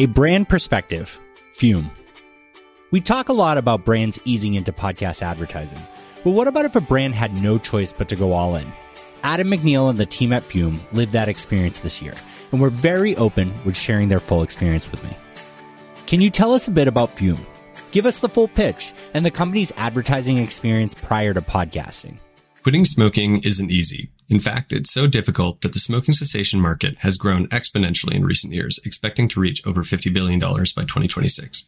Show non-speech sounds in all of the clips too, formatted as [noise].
A brand perspective, Füm. We talk a lot about brands easing into podcast advertising, but what about if a brand had no choice but to go all in? Adam McNeil and the team at Füm lived that experience this year, and were very open with sharing their full experience with me. Can you tell us a bit about Füm? Give us the full pitch and the company's advertising experience prior to podcasting. Quitting smoking isn't easy. In fact, it's so difficult that the smoking cessation market has grown exponentially in recent years, expecting to reach over $50 billion by 2026.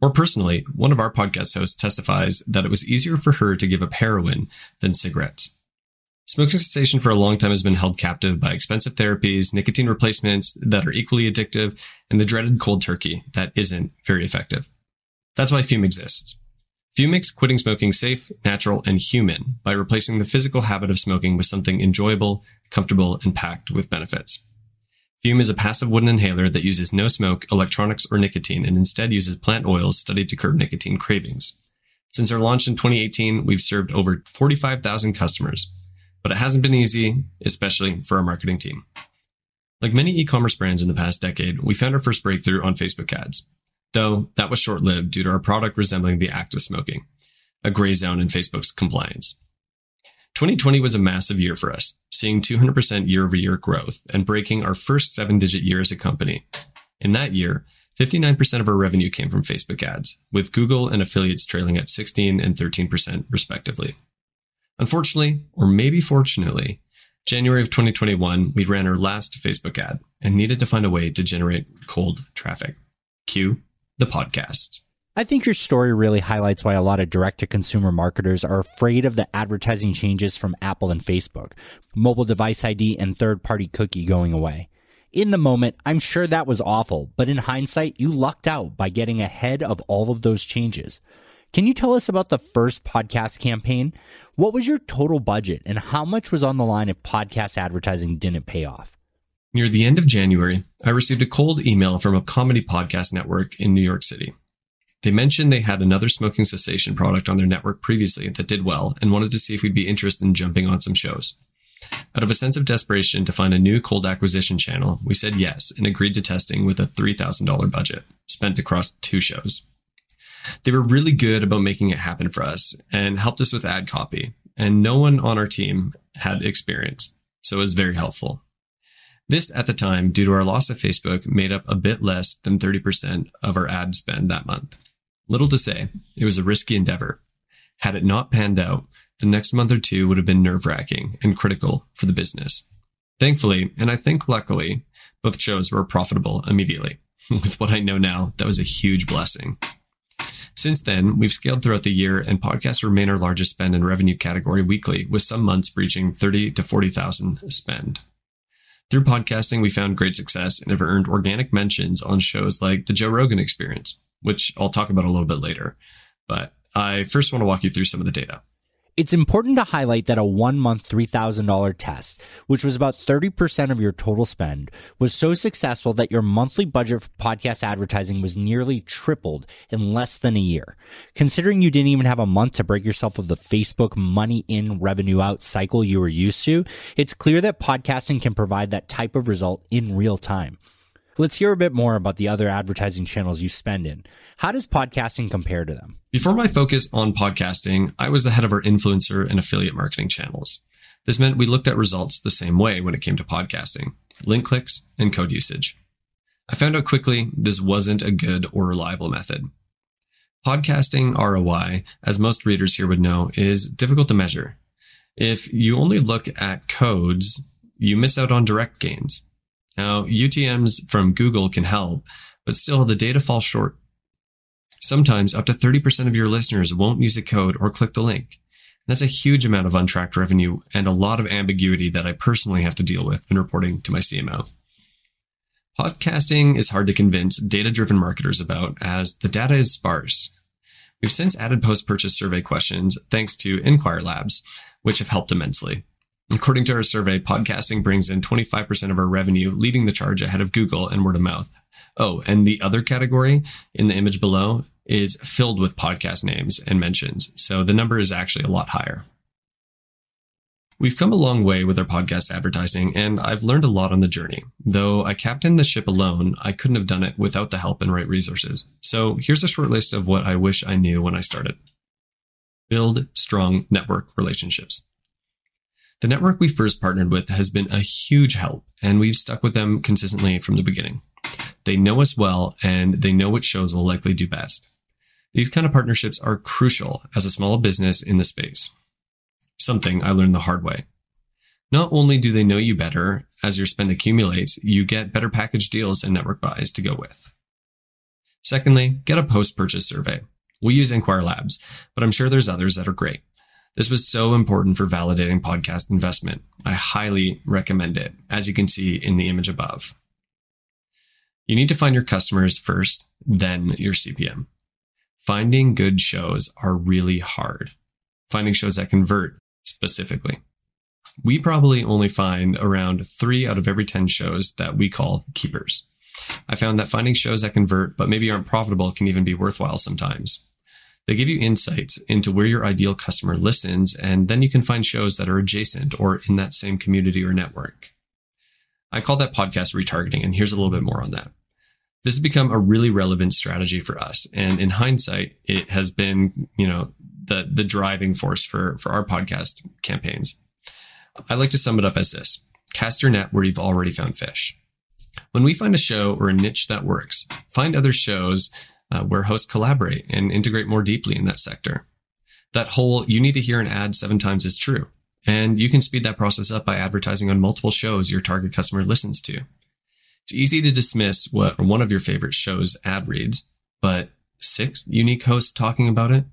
More personally, one of our podcast hosts testifies that it was easier for her to give up heroin than cigarettes. Smoking cessation for a long time has been held captive by expensive therapies, nicotine replacements that are equally addictive, and the dreaded cold turkey that isn't very effective. That's why Füm exists. Füm makes quitting smoking safe, natural, and human by replacing the physical habit of smoking with something enjoyable, comfortable, and packed with benefits. Füm is a passive wooden inhaler that uses no smoke, electronics, or nicotine and instead uses plant oils studied to curb nicotine cravings. Since our launch in 2018, we've served over 45,000 customers, but it hasn't been easy, especially for our marketing team. Like many e-commerce brands in the past decade, we found our first breakthrough on Facebook ads though that was short lived due to our product resembling the act of smoking, a gray zone in Facebook's compliance. 2020 was a massive year for us, seeing 200% year over year growth and breaking our first seven digit year as a company. In that year, 59% of our revenue came from Facebook ads, with Google and affiliates trailing at 16 and 13% respectively. Unfortunately, or maybe fortunately, January of 2021, we ran our last Facebook ad and needed to find a way to generate cold traffic. Cue the podcast. I think your story really highlights why a lot of direct to consumer marketers are afraid of the advertising changes from Apple and Facebook, mobile device ID and third party cookie going away. In the moment, I'm sure that was awful, but in hindsight, you lucked out by getting ahead of all of those changes. Can you tell us about the first podcast campaign? What was your total budget and how much was on the line if podcast advertising didn't pay off? Near the end of January, I received a cold email from a comedy podcast network in New York City. They mentioned they had another smoking cessation product on their network previously that did well and wanted to see if we'd be interested in jumping on some shows. Out of a sense of desperation to find a new cold acquisition channel, we said yes and agreed to testing with a $3,000 budget spent across two shows. They were really good about making it happen for us and helped us with ad copy, and no one on our team had experience, so it was very helpful. This, at the time, due to our loss of Facebook, made up a bit less than 30% of our ad spend that month. Little to say, it was a risky endeavor. Had it not panned out, the next month or two would have been nerve wracking and critical for the business. Thankfully, and I think luckily, both shows were profitable immediately. [laughs] With what I know now, that was a huge blessing. Since then, we've scaled throughout the year and podcasts remain our largest spend and revenue category weekly, with some months breaching 30 to 40,000 spend. Through podcasting, we found great success and have earned organic mentions on shows like The Joe Rogan Experience, which I'll talk about a little bit later. But I first want to walk you through some of the data. It's important to highlight that a one month $3,000 test, which was about 30% of your total spend, was so successful that your monthly budget for podcast advertising was nearly tripled in less than a year. Considering you didn't even have a month to break yourself of the Facebook money in, revenue out cycle you were used to, it's clear that podcasting can provide that type of result in real time. Let's hear a bit more about the other advertising channels you spend in. How does podcasting compare to them? Before my focus on podcasting, I was the head of our influencer and affiliate marketing channels. This meant we looked at results the same way when it came to podcasting link clicks and code usage. I found out quickly this wasn't a good or reliable method. Podcasting ROI, as most readers here would know, is difficult to measure. If you only look at codes, you miss out on direct gains. Now, UTMs from Google can help, but still the data falls short. Sometimes up to 30% of your listeners won't use a code or click the link. That's a huge amount of untracked revenue and a lot of ambiguity that I personally have to deal with when reporting to my CMO. Podcasting is hard to convince data driven marketers about as the data is sparse. We've since added post purchase survey questions thanks to Enquire Labs, which have helped immensely. According to our survey, podcasting brings in 25% of our revenue, leading the charge ahead of Google and word of mouth. Oh, and the other category in the image below is filled with podcast names and mentions. So the number is actually a lot higher. We've come a long way with our podcast advertising, and I've learned a lot on the journey. Though I captained the ship alone, I couldn't have done it without the help and right resources. So here's a short list of what I wish I knew when I started. Build strong network relationships. The network we first partnered with has been a huge help, and we've stuck with them consistently from the beginning. They know us well, and they know what shows will likely do best. These kind of partnerships are crucial as a small business in the space. Something I learned the hard way. Not only do they know you better as your spend accumulates, you get better package deals and network buys to go with. Secondly, get a post purchase survey. We use Enquire Labs, but I'm sure there's others that are great. This was so important for validating podcast investment. I highly recommend it, as you can see in the image above. You need to find your customers first, then your CPM. Finding good shows are really hard. Finding shows that convert specifically. We probably only find around three out of every 10 shows that we call keepers. I found that finding shows that convert but maybe aren't profitable can even be worthwhile sometimes. They give you insights into where your ideal customer listens, and then you can find shows that are adjacent or in that same community or network. I call that podcast retargeting, and here's a little bit more on that. This has become a really relevant strategy for us. And in hindsight, it has been, you know, the, the driving force for, for our podcast campaigns. I like to sum it up as this cast your net where you've already found fish. When we find a show or a niche that works, find other shows uh, where hosts collaborate and integrate more deeply in that sector. That whole you need to hear an ad seven times is true. And you can speed that process up by advertising on multiple shows your target customer listens to. It's easy to dismiss what one of your favorite shows ad reads, but six unique hosts talking about it,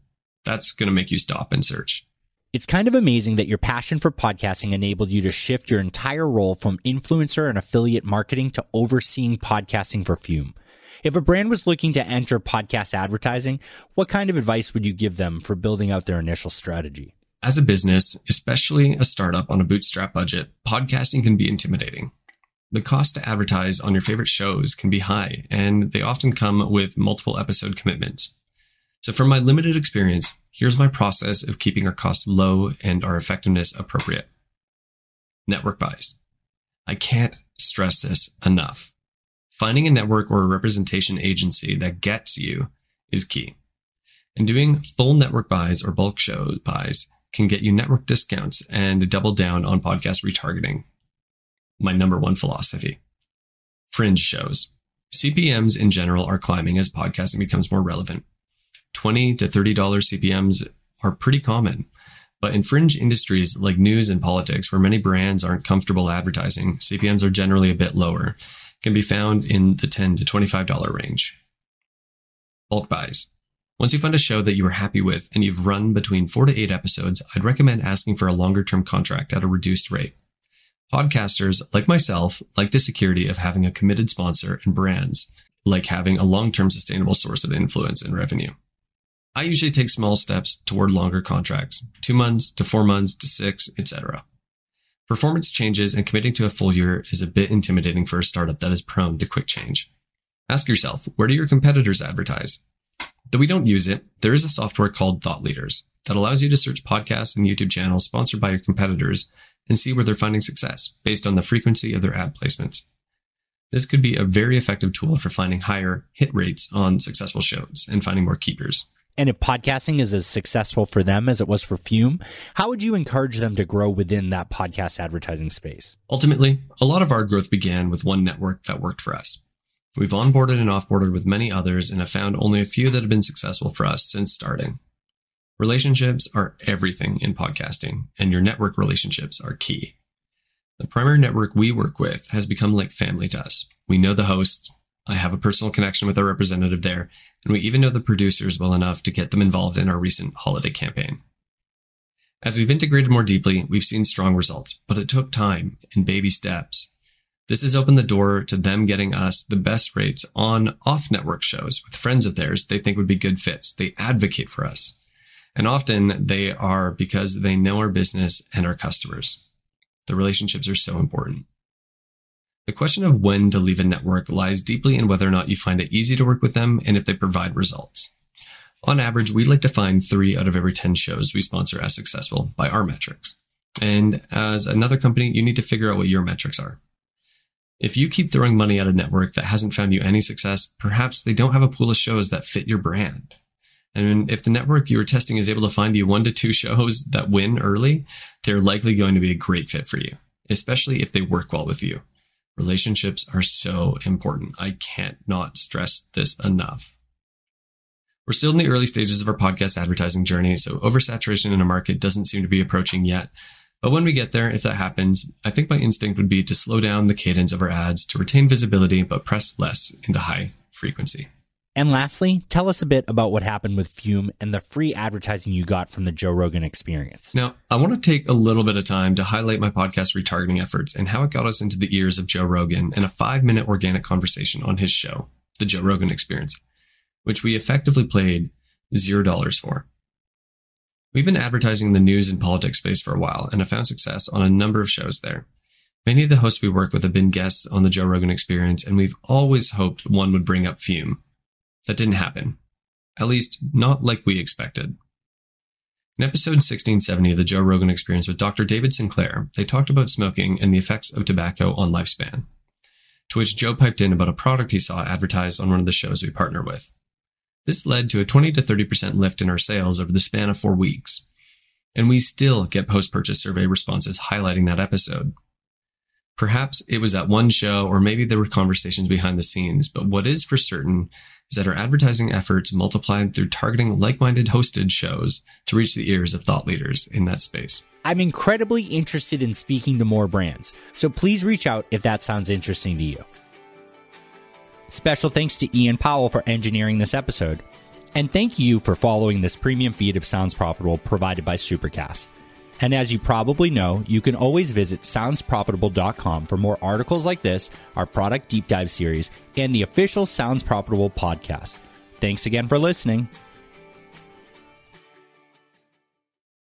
that's going to make you stop and search. It's kind of amazing that your passion for podcasting enabled you to shift your entire role from influencer and affiliate marketing to overseeing podcasting for Füm. If a brand was looking to enter podcast advertising, what kind of advice would you give them for building out their initial strategy? As a business, especially a startup on a bootstrap budget, podcasting can be intimidating. The cost to advertise on your favorite shows can be high, and they often come with multiple episode commitments. So, from my limited experience, here's my process of keeping our costs low and our effectiveness appropriate. Network buys. I can't stress this enough. Finding a network or a representation agency that gets you is key. And doing full network buys or bulk show buys can get you network discounts and double down on podcast retargeting my number one philosophy. Fringe shows. CPMs in general are climbing as podcasting becomes more relevant. 20 to $30 CPMs are pretty common. But in fringe industries like news and politics, where many brands aren't comfortable advertising, CPMs are generally a bit lower, can be found in the 10 to $25 range. Bulk buys. Once you find a show that you are happy with and you've run between four to eight episodes, I'd recommend asking for a longer term contract at a reduced rate. Podcasters, like myself, like the security of having a committed sponsor and brands, like having a long term sustainable source of influence and revenue. I usually take small steps toward longer contracts, two months to four months to six, etc. Performance changes and committing to a full year is a bit intimidating for a startup that is prone to quick change. Ask yourself, where do your competitors advertise? Though we don't use it, there is a software called Thought Leaders that allows you to search podcasts and YouTube channels sponsored by your competitors and see where they're finding success based on the frequency of their ad placements. This could be a very effective tool for finding higher hit rates on successful shows and finding more keepers. And if podcasting is as successful for them as it was for Füm, how would you encourage them to grow within that podcast advertising space? Ultimately, a lot of our growth began with one network that worked for us. We've onboarded and offboarded with many others and have found only a few that have been successful for us since starting. Relationships are everything in podcasting, and your network relationships are key. The primary network we work with has become like family to us. We know the host. I have a personal connection with our representative there, and we even know the producers well enough to get them involved in our recent holiday campaign. As we've integrated more deeply, we've seen strong results, but it took time and baby steps. This has opened the door to them getting us the best rates on off network shows with friends of theirs they think would be good fits. They advocate for us. And often they are because they know our business and our customers. The relationships are so important. The question of when to leave a network lies deeply in whether or not you find it easy to work with them and if they provide results. On average, we'd like to find three out of every 10 shows we sponsor as successful by our metrics. And as another company, you need to figure out what your metrics are. If you keep throwing money at a network that hasn't found you any success, perhaps they don't have a pool of shows that fit your brand. And if the network you are testing is able to find you one to two shows that win early, they're likely going to be a great fit for you, especially if they work well with you. Relationships are so important. I can't not stress this enough. We're still in the early stages of our podcast advertising journey, so oversaturation in a market doesn't seem to be approaching yet. But when we get there, if that happens, I think my instinct would be to slow down the cadence of our ads to retain visibility, but press less into high frequency. And lastly, tell us a bit about what happened with Füm and the free advertising you got from the Joe Rogan experience. Now, I want to take a little bit of time to highlight my podcast retargeting efforts and how it got us into the ears of Joe Rogan in a five minute organic conversation on his show, The Joe Rogan Experience, which we effectively played $0 for. We've been advertising in the news and politics space for a while and have found success on a number of shows there. Many of the hosts we work with have been guests on the Joe Rogan Experience, and we've always hoped one would bring up Füm that didn't happen. At least, not like we expected. In episode 1670 of the Joe Rogan Experience with Dr. David Sinclair, they talked about smoking and the effects of tobacco on lifespan. To which Joe piped in about a product he saw advertised on one of the shows we partner with. This led to a 20 to 30% lift in our sales over the span of four weeks. And we still get post purchase survey responses highlighting that episode. Perhaps it was at one show, or maybe there were conversations behind the scenes, but what is for certain is that our advertising efforts multiplied through targeting like minded hosted shows to reach the ears of thought leaders in that space. I'm incredibly interested in speaking to more brands, so please reach out if that sounds interesting to you. Special thanks to Ian Powell for engineering this episode. And thank you for following this premium feed of Sounds Profitable provided by Supercast. And as you probably know, you can always visit soundsprofitable.com for more articles like this, our product deep dive series, and the official Sounds Profitable podcast. Thanks again for listening.